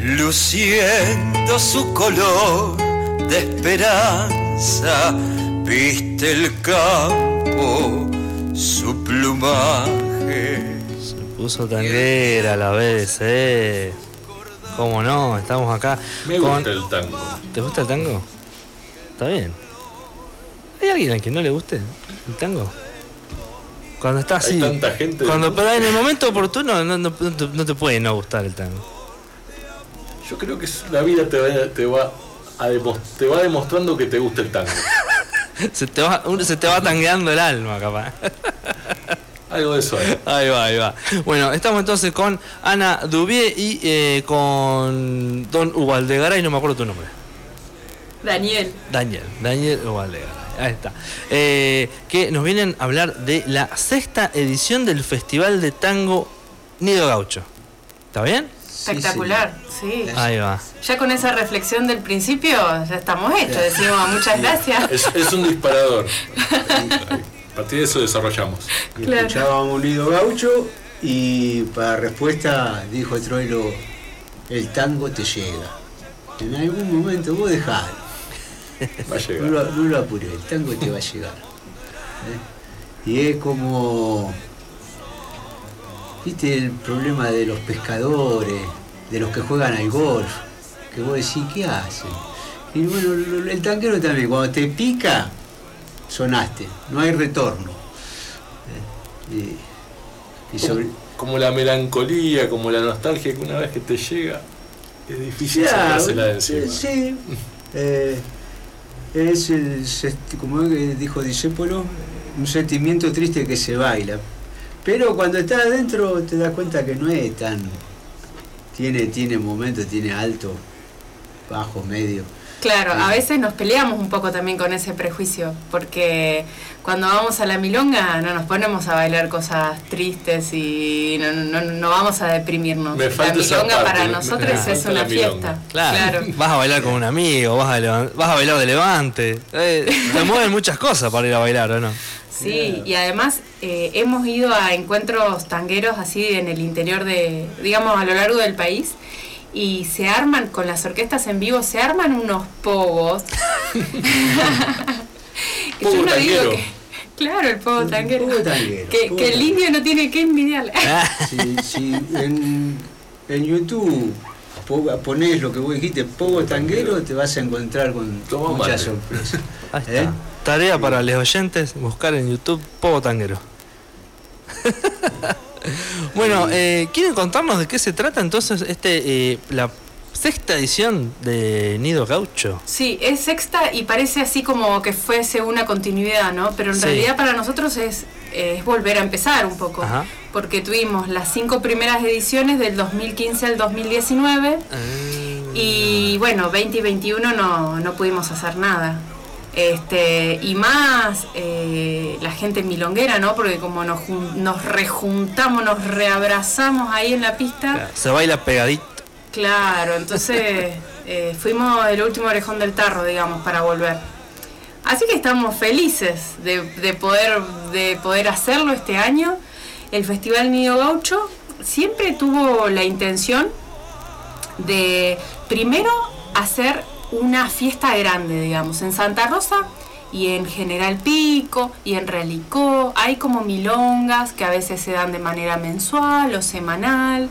luciendo su color de esperanza, viste el campo, su plumaje. Se puso tanguera a la vez, eh. ¿Cómo no? Estamos acá. Me con- gusta el tango. ¿Te gusta el tango? Está bien. ¿Hay alguien a quien no le guste el tango? Cuando está Hay así. tanta gente. Cuando, pero en el momento oportuno no, no- no te- no te puede no gustar el tango. Yo creo que la vida te va, te va, a demos- te va demostrando que te gusta el tango. Se te va, se te va tangueando el alma, capaz. Algo de eso hay. Ahí va, ahí va. Bueno, estamos entonces con Ana Dubié y eh, con Don Ubaldegaray, no me acuerdo tu nombre. Daniel. Daniel, Daniel Ubaldegaray. Ahí está. Eh, que nos vienen a hablar de la sexta edición del Festival de Tango Nido Gaucho. ¿Está bien? Espectacular, sí. Ahí va. Ya con esa reflexión del principio ya estamos hechos. Decimos muchas gracias. Es, es un disparador. A partir de eso desarrollamos. Claro. Escuchábamos un lido gaucho y para respuesta dijo Troilo, el tango te llega. En algún momento vos dejalo, Va a no llegar. lo, no lo apures, el tango te va a llegar. ¿eh? Y es como, viste el problema de los pescadores, de los que juegan al golf, que vos decís, ¿qué hacen? Y bueno, el tanquero también, cuando te pica, sonaste, no hay retorno. ¿eh? Y, y sobre, Como la melancolía, como la nostalgia que una vez que te llega, es difícil sacársela de encima. eh, Sí. Eh, es el, como dijo Discépolo, un sentimiento triste que se baila. Pero cuando estás adentro te das cuenta que no es tan. Tiene, tiene momentos, tiene alto, bajo, medio. Claro, a veces nos peleamos un poco también con ese prejuicio, porque cuando vamos a la milonga no nos ponemos a bailar cosas tristes y no, no, no vamos a deprimirnos. Me la milonga parte, para nosotros me es una fiesta. Claro. Vas a bailar con un amigo, vas a, vas a bailar de levante. Eh, te mueven muchas cosas para ir a bailar, ¿o no? Sí, y además eh, hemos ido a encuentros tangueros así en el interior de, digamos, a lo largo del país. Y se arman, con las orquestas en vivo, se arman unos pogos. Pogo yo no digo que- claro, el pogo tanguero. pogo tanguero, que, pogo que el indio no tiene que envidiarle. Si, si en, en YouTube po- ponés lo que vos dijiste, Pogo Tanguero, te vas a encontrar con Toma muchas sorpresas. Ahí está. ¿Eh? Tarea para los oyentes, buscar en YouTube Pogo Tanguero. bueno, eh, ¿quieren contarnos de qué se trata entonces este eh, la sexta edición de Nido Gaucho? Sí, es sexta y parece así como que fuese una continuidad, ¿no? Pero en Sí. realidad para nosotros es, es volver a empezar un poco. Ajá. Porque tuvimos las cinco primeras ediciones del 2015 al 2019 y bueno, 20 y 21 no, no pudimos hacer nada. Este, y más eh, la gente milonguera, ¿no? Porque como nos, nos rejuntamos, nos reabrazamos ahí en la pista. Claro, Se baila pegadito. Claro, entonces eh, fuimos el último orejón del tarro, digamos, para volver. Así que estamos felices de, de poder, de poder hacerlo este año. El Festival Nido Gaucho siempre tuvo la intención de, primero, hacer una fiesta grande, digamos, en Santa Rosa y en General Pico y en Relicó. Hay como milongas que a veces se dan de manera mensual o semanal.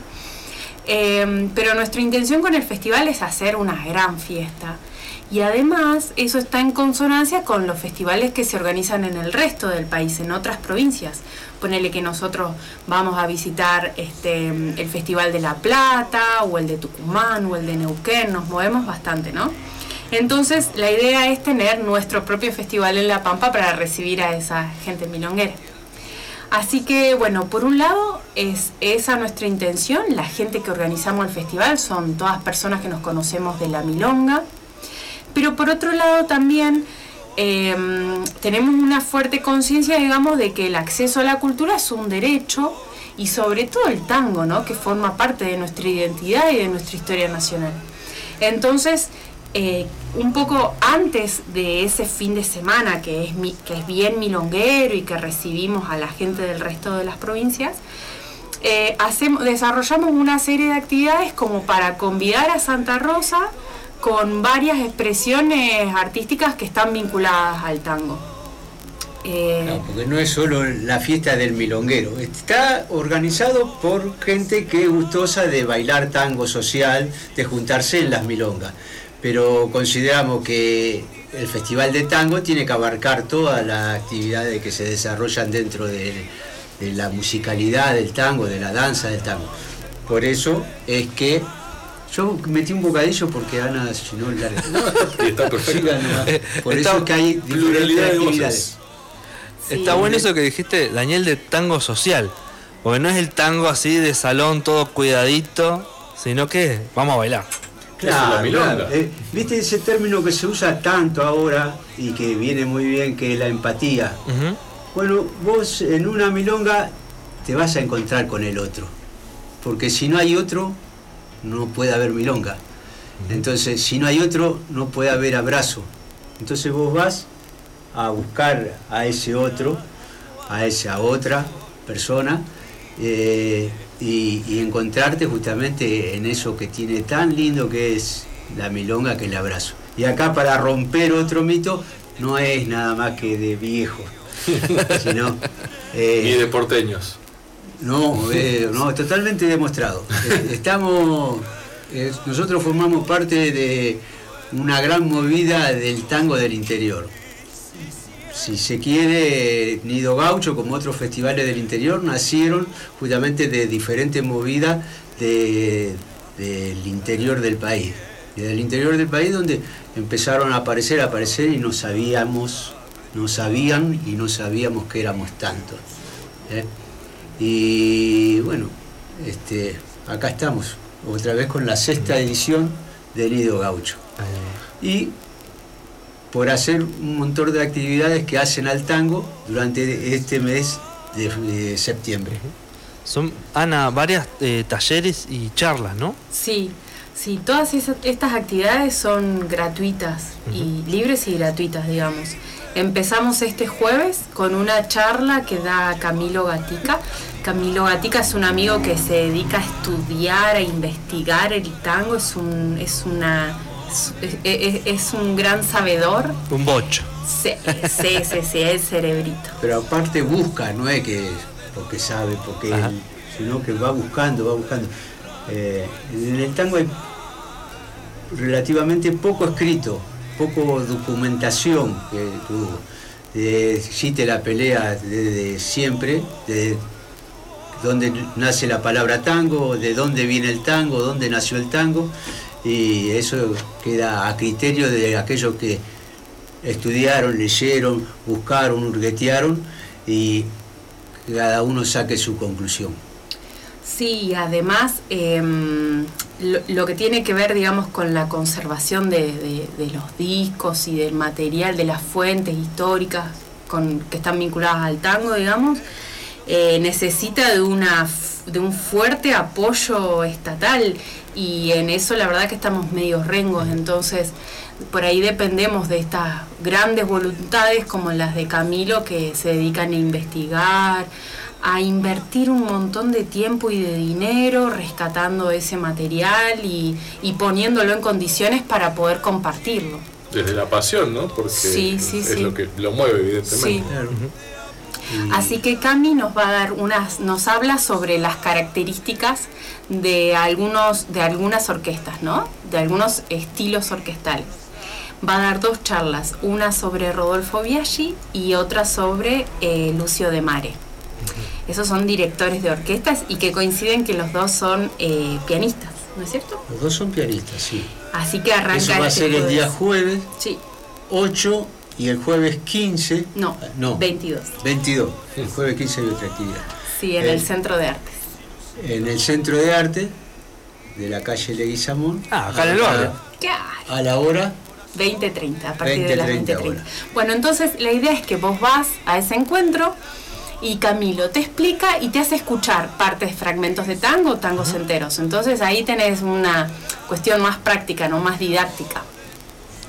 Eh, pero nuestra intención con el festival es hacer una gran fiesta. Y además eso está en consonancia con los festivales que se organizan en el resto del país, en otras provincias. Ponele que nosotros vamos a visitar este, el Festival de La Plata, o el de Tucumán, o el de Neuquén, nos movemos bastante, ¿no? Entonces la idea es tener nuestro propio festival en La Pampa para recibir a esa gente milonguera. Así que, bueno, por un lado es esa nuestra intención, la gente que organizamos el festival son todas personas que nos conocemos de la milonga, pero por otro lado también eh, tenemos una fuerte conciencia, digamos, de que el acceso a la cultura es un derecho y sobre todo el tango, ¿no? Que forma parte de nuestra identidad y de nuestra historia nacional. Entonces, eh, un poco antes de ese fin de semana que es, mi- que es bien milonguero y que recibimos a la gente del resto de las provincias, eh, hacemos, desarrollamos una serie de actividades como para convidar a Santa Rosa con varias expresiones artísticas que están vinculadas al tango. Eh, porque no es solo la fiesta del milonguero, está organizado por gente que es gustosa de bailar tango social, de juntarse en las milongas. Pero consideramos que el Festival de Tango tiene que abarcar todas las actividades que se desarrollan dentro de, la musicalidad del tango, de la danza del tango. Por eso es que yo metí un bocadillo porque Ana, si no, larga. está perfecto. Por eso es que hay pluralidad de actividades. Está bueno eso que dijiste, Daniel, de tango social. Porque no es el tango así de salón, todo cuidadito, sino que vamos a bailar. Claro, eh, ¿Viste ese término que se usa tanto ahora y que viene muy bien, que es la empatía? Bueno, vos en una milonga te vas a encontrar con el otro. Porque si no hay otro, no puede haber milonga. Entonces, si no hay otro, no puede haber abrazo. Entonces vos vas a buscar a ese otro, a esa otra persona, eh, y, encontrarte justamente en eso que tiene tan lindo que es la milonga que el abrazo. Y acá para romper otro mito no es nada más que de viejos, sino... Eh, de porteños. No, eh, no, totalmente demostrado. Estamos, nosotros formamos parte de una gran movida del tango del interior si se quiere, Nido Gaucho, como otros festivales del interior, nacieron justamente de diferentes movidas del interior del país. Y del interior del país donde empezaron a aparecer, a aparecer y no sabíamos, no sabían y no sabíamos que éramos tantos. ¿eh? Y bueno, este, acá estamos, otra vez con la sexta edición de Nido Gaucho. Y por hacer un montón de actividades que hacen al tango durante este mes de, septiembre. Son, Ana, varias eh, talleres y charlas, ¿no? Sí, sí, todas estas actividades son gratuitas y libres y gratuitas, digamos. Empezamos este jueves con una charla que da Camilo Gatica. Camilo Gatica es un amigo que se dedica a estudiar, a investigar el tango, es, un, es una es, un gran sabedor. Un bocho. Sí, sí, sí, sí, el cerebrito. Pero aparte busca, no es que porque sabe, porque sino que va buscando, va buscando. Eh, en el tango hay relativamente poco escrito, poco documentación que tuvo. existe la pelea desde siempre, de dónde nace la palabra tango, de dónde viene el tango, dónde nació el tango y eso queda a criterio de aquellos que estudiaron, leyeron, buscaron, hurguetearon y cada uno saque su conclusión. Sí, además em, lo, que tiene que ver, digamos, con la conservación de, los discos y del material, de las fuentes históricas con, que están vinculadas al tango, digamos, eh, necesita de, una, de un fuerte apoyo estatal. Y en eso la verdad que estamos medio rengos, entonces por ahí dependemos de estas grandes voluntades como las de Camilo que se dedican a investigar, a invertir un montón de tiempo y de dinero rescatando ese material y, poniéndolo en condiciones para poder compartirlo. Desde la pasión, ¿no? Porque es lo que lo mueve, evidentemente. Así que Cami nos va a dar unas, nos habla sobre las características de algunos, de algunas orquestas, ¿no? De algunos estilos orquestales. Va a dar dos charlas, una sobre Rodolfo Biaggi y otra sobre eh, Lucio de Mare. Esos son directores de orquestas y que coinciden que los dos son eh, pianistas, ¿no es cierto? Los dos son pianistas, sí. Así que arranca. Eso va a este ser el día jueves. Sí. 8 y el jueves 15. No, no 22. 22. El jueves 15 hay otra actividad. Sí, en el, Centro de Artes. En el Centro de Arte de la calle Leguizamón. Ah, acá en el barrio. A la hora 20.30, a partir de las 20.30. Bueno, entonces la idea es que vos vas a ese encuentro y Camilo te explica y te hace escuchar partes, fragmentos de tango, tangos enteros. Entonces ahí tenés una cuestión más práctica, no más didáctica.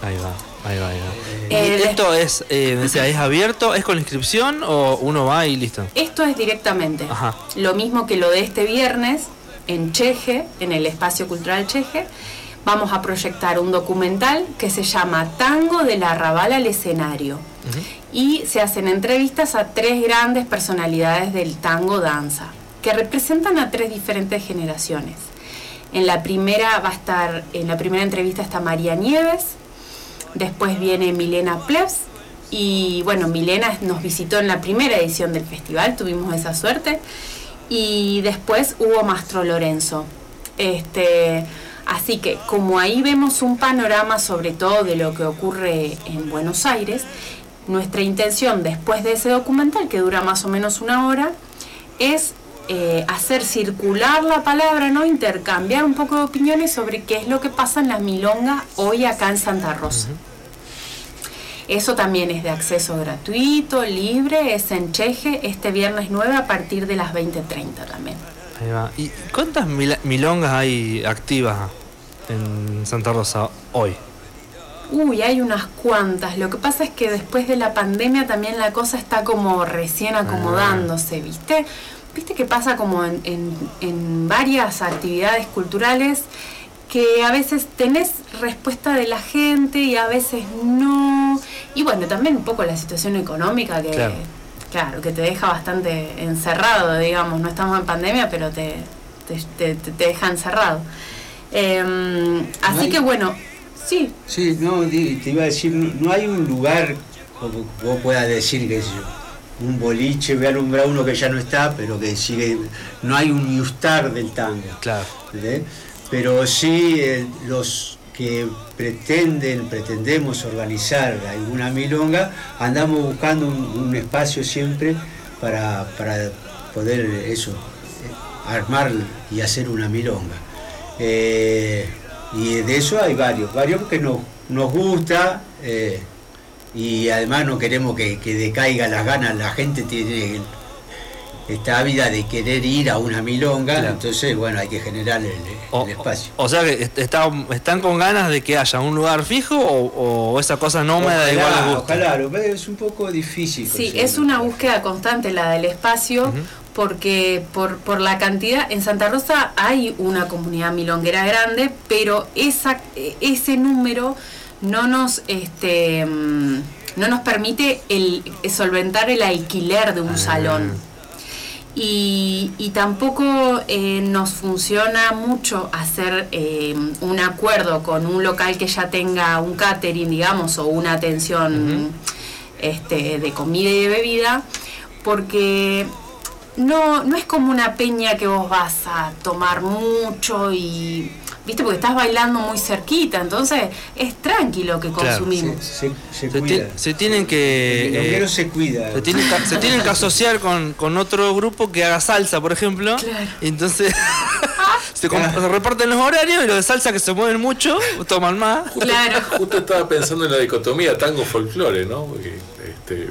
Ahí va. Ahí va, ahí va. Eh, ¿Y ¿Esto es, eh, decía, es abierto? ¿Es con inscripción o uno va y listo? Esto es directamente. Ajá. Lo mismo que lo de este viernes en Cheje, en el Espacio Cultural Cheje. Vamos a proyectar un documental que se llama Tango del Arrabal al Escenario. Y se hacen entrevistas a tres grandes personalidades del tango danza, que representan a tres diferentes generaciones. En la primera va a estar, en la primera entrevista está María Nieves, después viene Milena Plebs, y bueno, Milena nos visitó en la primera edición del festival, tuvimos esa suerte. Y después hubo Mastro Lorenzo. Este, así que como ahí vemos un panorama sobre todo de lo que ocurre en Buenos Aires, nuestra intención después de ese documental, que dura más o menos una hora, es eh, hacer circular la palabra, ¿no? intercambiar un poco de opiniones sobre qué es lo que pasa en la milonga hoy acá en Santa Rosa. Eso también es de acceso gratuito, libre, es en Cheje este viernes 9 a partir de las 20.30 también. Ahí va. ¿Y cuántas milongas hay activas en Santa Rosa hoy? Uy, hay unas cuantas. Lo que pasa es que después de la pandemia también la cosa está como recién acomodándose, ¿viste? ¿Viste que pasa como en, en- en varias actividades culturales que a veces tenés respuesta de la gente y a veces no? Y bueno, también un poco la situación económica que, Claro. claro, que te deja bastante encerrado, digamos. No estamos en pandemia, pero te, te, te- te- deja encerrado. Em, así hay- que bueno, sí, Sí, no, te iba a decir, no, no hay un lugar como vos puedas decir, sé yo, un boliche, voy a alumbrar uno que ya no está, pero que sigue, no hay un Newstar del tango. Claro. Pero sí eh, los que pretenden, pretendemos organizar alguna milonga, andamos buscando un, un espacio siempre para, para poder eso, eh, armar y hacer una milonga. Eh, y de eso hay varios, varios que nos, nos gusta eh, y además no queremos que, que decaiga las ganas, la gente tiene esta ávida de querer ir a una milonga, Claro. entonces bueno, hay que generar el, el O, espacio. o sea que est- está- están con ganas de que haya un lugar fijo o, o esa cosa nómada igual les gusta. ojalá, es un poco difícil. Sí, es una búsqueda constante la del espacio. Porque por, por la cantidad, en Santa Rosa hay una comunidad milonguera grande, pero esa, ese número no nos este mm, no nos permite el solventar el alquiler de un Ah. salón. Y, y tampoco eh, nos funciona mucho hacer eh, un acuerdo con un local que ya tenga un catering, digamos, o una atención este, de comida y de bebida, porque no, no es como una peña que vos vas a tomar mucho y, viste, porque estás bailando muy cerquita, entonces es tranquilo que Claro, consumimos. Se, se, se Se, cuida. se tienen que... el eh, se cuida. se tienen, que, se tienen que asociar con, con otro grupo que haga salsa, por ejemplo. Claro. Y entonces se, se reparten los horarios y los de salsa que se mueven mucho toman más. Claro. Justo estaba pensando en la dicotomía tango-folclore, ¿no? Porque, este,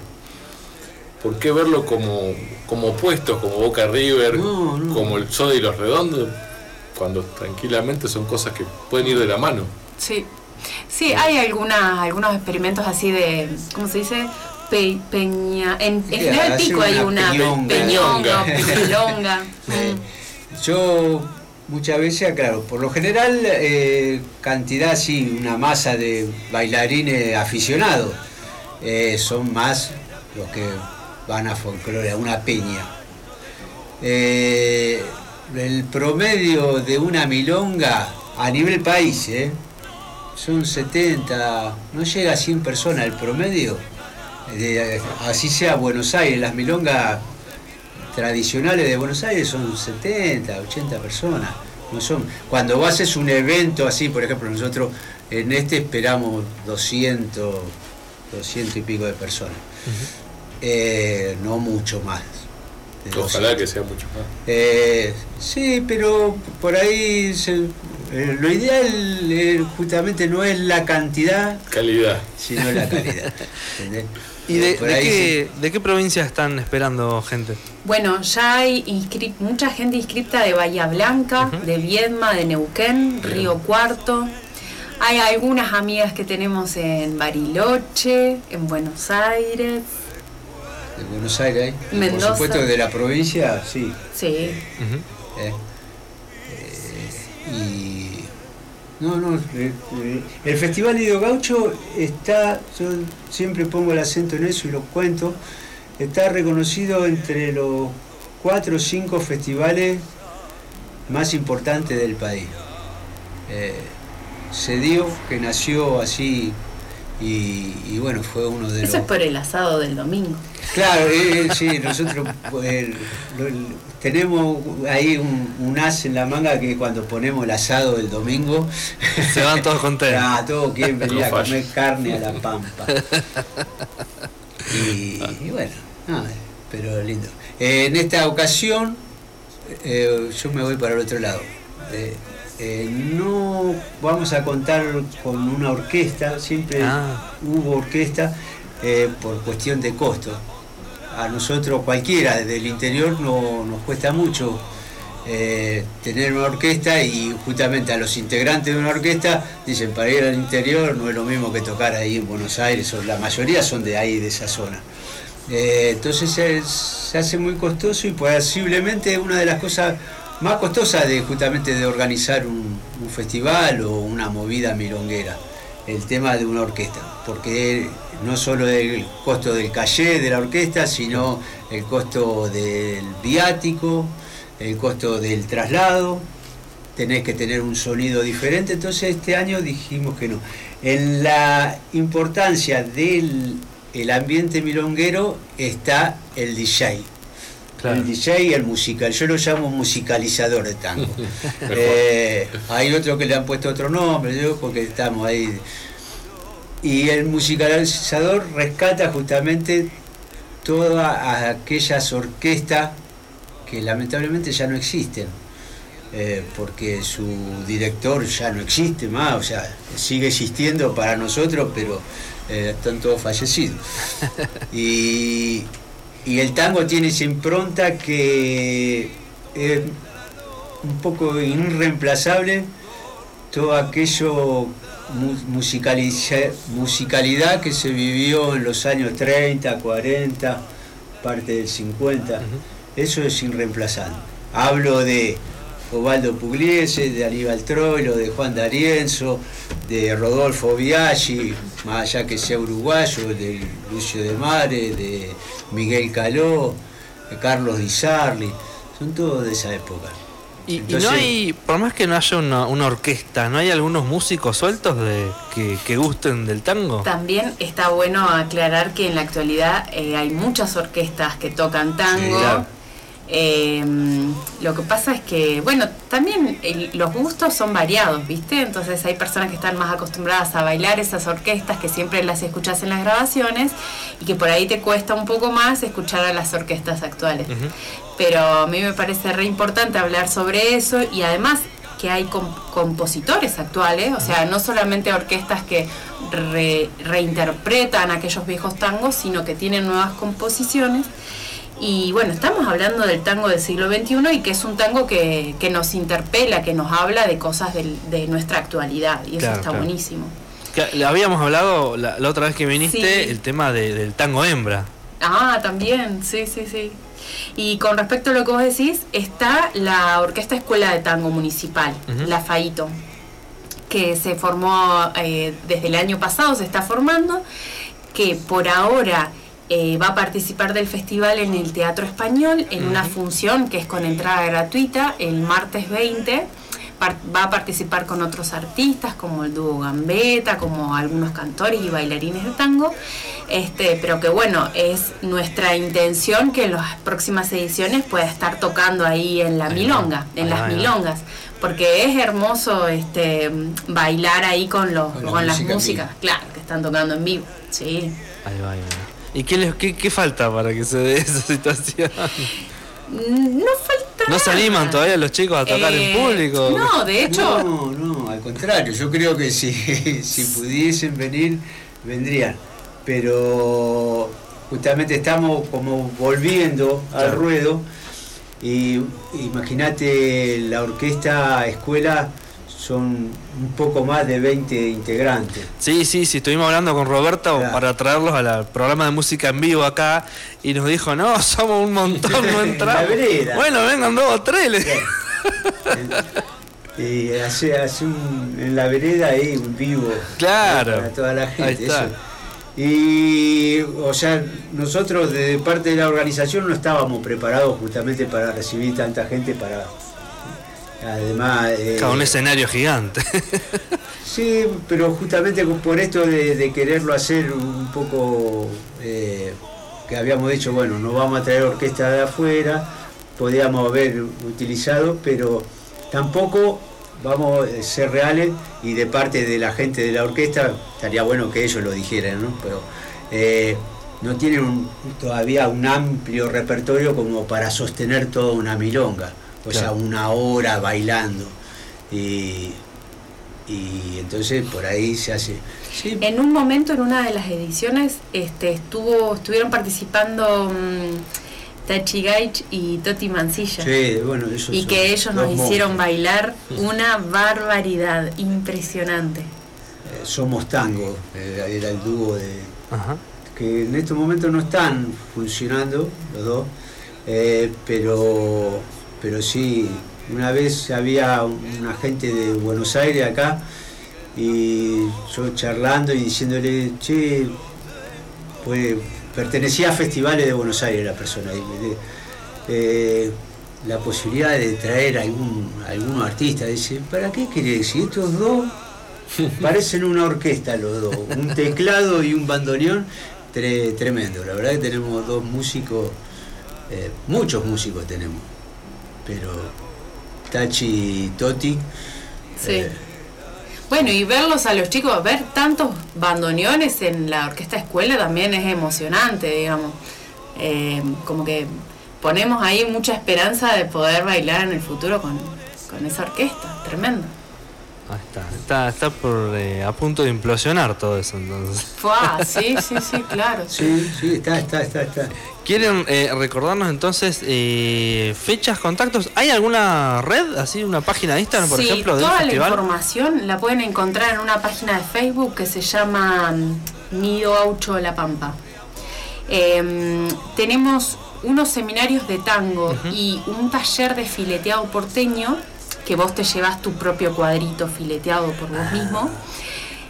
¿Por qué verlo como, como opuestos, como Boca River, No, no. como el Soda y los Redondos, cuando tranquilamente son cosas que pueden ir de la mano? Sí, sí, hay algunas, algunos experimentos así de, ¿cómo se dice? Pe- peña, en, en Sí, General Pico hay una peñonga. peñonga, Mm. Yo muchas veces, claro, por lo general eh, cantidad, sí, una masa de bailarines aficionados. Eh, son más los que van a folclore, a una peña. Eh, el promedio de una milonga a nivel país, eh, son 70, no llega a 100 personas el promedio. Así sea Buenos Aires, las milongas tradicionales de Buenos Aires son 70, 80 personas. No son. Cuando haces un evento así, por ejemplo, nosotros en este esperamos 200, 200 y pico de personas. Eh, no mucho más. Ojalá 200. que sea mucho más. Eh, sí, pero por ahí se- eh, lo ideal eh, justamente no es la cantidad, Calidad. sino la calidad. ¿entendés? ¿Y Eh, de, ahí qué, de qué provincia están esperando gente? Bueno, ya hay mucha gente inscripta de Bahía Blanca, de Viedma, de Neuquén, Río Cuarto. Hay algunas amigas que tenemos en Bariloche, en Buenos Aires. De Buenos Aires. Mendoza. Por supuesto, de la provincia, sí. Sí. ¿eh? Eh, y. No, no, el Festival Lido Gaucho está, yo siempre pongo el acento en eso y lo cuento, está reconocido entre los cuatro o cinco festivales más importantes del país. Eh, se dio que nació así y, y bueno, fue uno de Eso los... es por el asado del domingo. Claro, eh, eh, sí, nosotros eh, lo- lo- tenemos ahí un, un as en la manga que cuando ponemos el asado el domingo, Se van todos contentos. ah, todos quieren venir a comer carne a la pampa. Y, y bueno, nada, pero lindo. Eh, en esta ocasión, eh, yo me voy para el otro lado. Eh, no vamos a contar con una orquesta, siempre Ah. hubo orquesta eh, por cuestión de costo. A nosotros cualquiera desde el interior no, nos cuesta mucho eh, tener una orquesta y justamente a los integrantes de una orquesta dicen para ir al interior no es lo mismo que tocar ahí en Buenos Aires, o la mayoría son de ahí, de esa zona. Eh, entonces se hace muy costoso y posiblemente una de las cosas más costosas de justamente de organizar un, un festival o una movida milonguera, el tema de una orquesta, porque no solo el costo del calle de la orquesta, sino el costo del viático, el costo del traslado, tenés que tener un sonido diferente, entonces este año dijimos que no. En la importancia del el ambiente milonguero está el DJ. Claro. El DJ y el musical. Yo lo llamo musicalizador de tango. Eh, hay otro que le han puesto otro nombre, yo porque estamos ahí. Y el musicalizador rescata justamente todas aquellas orquestas que lamentablemente ya no existen. eh, porque su director ya no existe más, o sea, sigue existiendo para nosotros, pero eh, están todos fallecidos. Y, y el tango tiene esa impronta que es un poco irreemplazable, todo aquello musicalidad que se vivió en los años 30, 40, parte del 50, eso es irreemplazable. Hablo de Osvaldo Pugliese, de Aníbal Troilo, de Juan D'Arienzo, de Rodolfo Biaggi, más allá que sea uruguayo, de Lucio de Mare, de Miguel Caló, de Carlos Di Sarli, son todos de esa época. Y, no hay, por más que no haya una, una orquesta, ¿no hay algunos músicos sueltos de que, que gusten del tango? También está bueno aclarar que en la actualidad eh, hay muchas orquestas que tocan tango. Sí, claro. Eh, lo que pasa es que, bueno, también el- los gustos son variados, ¿viste? Entonces hay personas que están más acostumbradas a bailar esas orquestas que siempre las escuchas en las grabaciones y que por ahí te cuesta un poco más escuchar a las orquestas actuales. Pero a mí me parece re importante hablar sobre eso y además que hay com- compositores actuales, o sea, no solamente orquestas que re- reinterpretan aquellos viejos tangos, sino que tienen nuevas composiciones. Y bueno, estamos hablando del tango del siglo XXI y que es un tango que, que nos interpela, que nos habla de cosas del- de nuestra actualidad y eso Claro, está claro. buenísimo. Habíamos hablado la, la otra vez que viniste Sí. el tema de- del tango hembra. Ah, también, sí, sí, sí. Y con respecto a lo que vos decís, está la Orquesta Escuela de Tango Municipal, la FAITO, que se formó eh, desde el año pasado, se está formando, que por ahora eh, va a participar del festival en el Teatro Español, en una función que es con entrada gratuita, el martes 20. Par- va a participar con otros artistas como el dúo Gambetta, como algunos cantores y bailarines de tango, este, pero que bueno, es nuestra intención que en las próximas ediciones pueda estar tocando ahí en la milonga, en las milongas, porque es hermoso este bailar ahí con los Con con las músicas, claro, que están tocando en vivo. Sí. Ahí va, ahí va. ¿Y qué, les- qué, qué falta para que se dé esa situación? No falta ¿No se animan todavía los chicos a tocar Eh, en público? No, de hecho, No, no, al contrario, yo creo que si, si pudiesen venir, vendrían. Pero justamente estamos como volviendo al ruedo y imagínate la orquesta escuela son un poco más de 20 integrantes. Sí, sí, sí, estuvimos hablando con Roberto Claro. para traerlos al programa de música en vivo acá y nos dijo, no, somos un montón, no En entramos. Bueno, vengan dos o tres. le- Y hace, hace un, en la vereda ahí un vivo Claro. para toda la gente. Ahí está. eso. Y, o sea, nosotros de parte de la organización no estábamos preparados justamente para recibir tanta gente para. Además. eh, Cada un escenario gigante. Sí, pero justamente por esto de, de quererlo hacer un poco, eh, que habíamos dicho, bueno, no vamos a traer orquesta de afuera, podíamos haber utilizado, pero tampoco vamos a ser reales y de parte de la gente de la orquesta, estaría bueno que ellos lo dijeran, ¿no? Pero eh, no tienen un- todavía un amplio repertorio como para sostener toda una milonga, o sea, una hora bailando. Y, y entonces por ahí se hace. Sí, En un momento, en una de las ediciones, este, estuvo, estuvieron participando mm, Tachi Gaich y Toti Mancilla. sí, bueno, eso Y son que ellos nos hicieron monstruos. bailar una barbaridad impresionante. Eh, Somos Tango, eh, era el dúo de. Ajá. que en estos momentos no están funcionando los dos, eh, pero, pero sí, una vez había una gente de Buenos Aires acá y yo charlando y diciéndole, che, pues pertenecía a festivales de Buenos Aires la persona, y me eh, la posibilidad de traer algún, algún artista, dice, ¿para qué querés? Si estos dos parecen una orquesta los dos, un teclado y un bandoneón, tre- tremendo. La verdad que tenemos dos músicos, eh, muchos músicos tenemos, pero Tachi y Toti. Sí. eh, Bueno, y verlos a los chicos, ver tantos bandoneones en la orquesta escuela también es emocionante, digamos. Eh, como que ponemos ahí mucha esperanza de poder bailar en el futuro con, con esa orquesta, tremendo. Ahí está. Está, está por, eh, a punto de implosionar todo eso entonces. Fua, sí, sí, sí, claro. sí, sí, está, está, está, está. ¿Quieren eh, recordarnos entonces eh, fechas, contactos? ¿Hay alguna red, así una página de Instagram, por sí, ejemplo, del toda festival? la información la pueden encontrar en una página de Facebook que se llama mm, Nido Aucho La Pampa. Em, tenemos unos seminarios de tango y un taller de fileteado porteño, que vos te llevas tu propio cuadrito fileteado por vos mismo.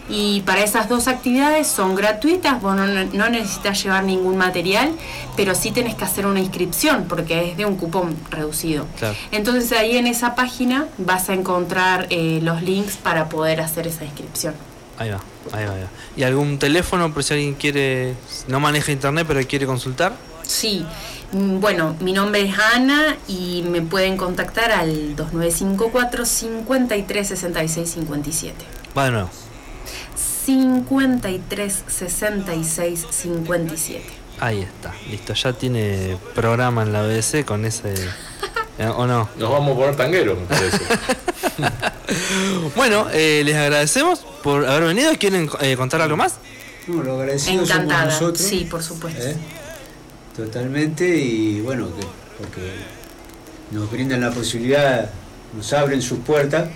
Y para esas dos actividades son gratuitas, vos no, no necesitas llevar ningún material, pero sí tenés que hacer una inscripción porque es de un cupón reducido. Claro. Entonces ahí en esa página vas a encontrar eh, los links para poder hacer esa inscripción. Ahí va, ahí va, ahí va. ¿Y algún teléfono por si alguien quiere, no maneja internet pero quiere consultar? Sí, bueno, mi nombre es Ana y me pueden contactar al 2954 53 66 57. Va de nuevo. 53 66 57. Ahí está, listo. Ya tiene programa en la BBC con ese... eh, ¿O no? Nos vamos a poner tangueros, me parece. Bueno, eh, les agradecemos por haber venido. ¿Quieren eh, contar algo más? No, lo agradecidos somos Encantada. nosotros. Sí, por supuesto. ¿eh? Totalmente, y bueno, que, porque nos brindan la posibilidad, nos abren sus puertas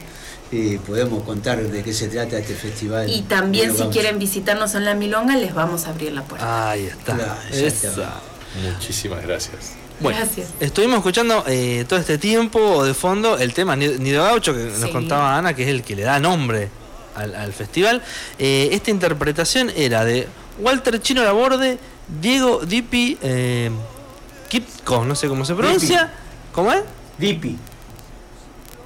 y podemos contar de qué se trata este festival. Y también Bueno, si vamos. quieren visitarnos en la Milonga, les vamos a abrir la puerta. Ahí está. Claro, Esa. Muchísimas gracias. Bueno, Gracias. estuvimos escuchando eh, todo este tiempo de fondo el tema Ni- Nido Gaucho que nos contaba Ana, que es el que le da nombre al, al festival. Eh, esta interpretación era de Walter Chino Laborde, Diego Dipi eh, Kipko, no sé cómo se pronuncia. ¿Cómo es? Dipi.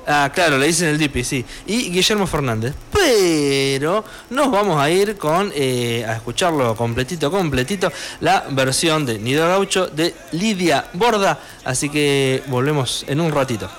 Ah, claro, le dicen el Dipi, sí. Y Guillermo Fernández. Pero nos vamos a ir con eh, a escucharlo completito, completito, la versión de Nido Gaucho de Lidia Borda. Así que volvemos en un ratito.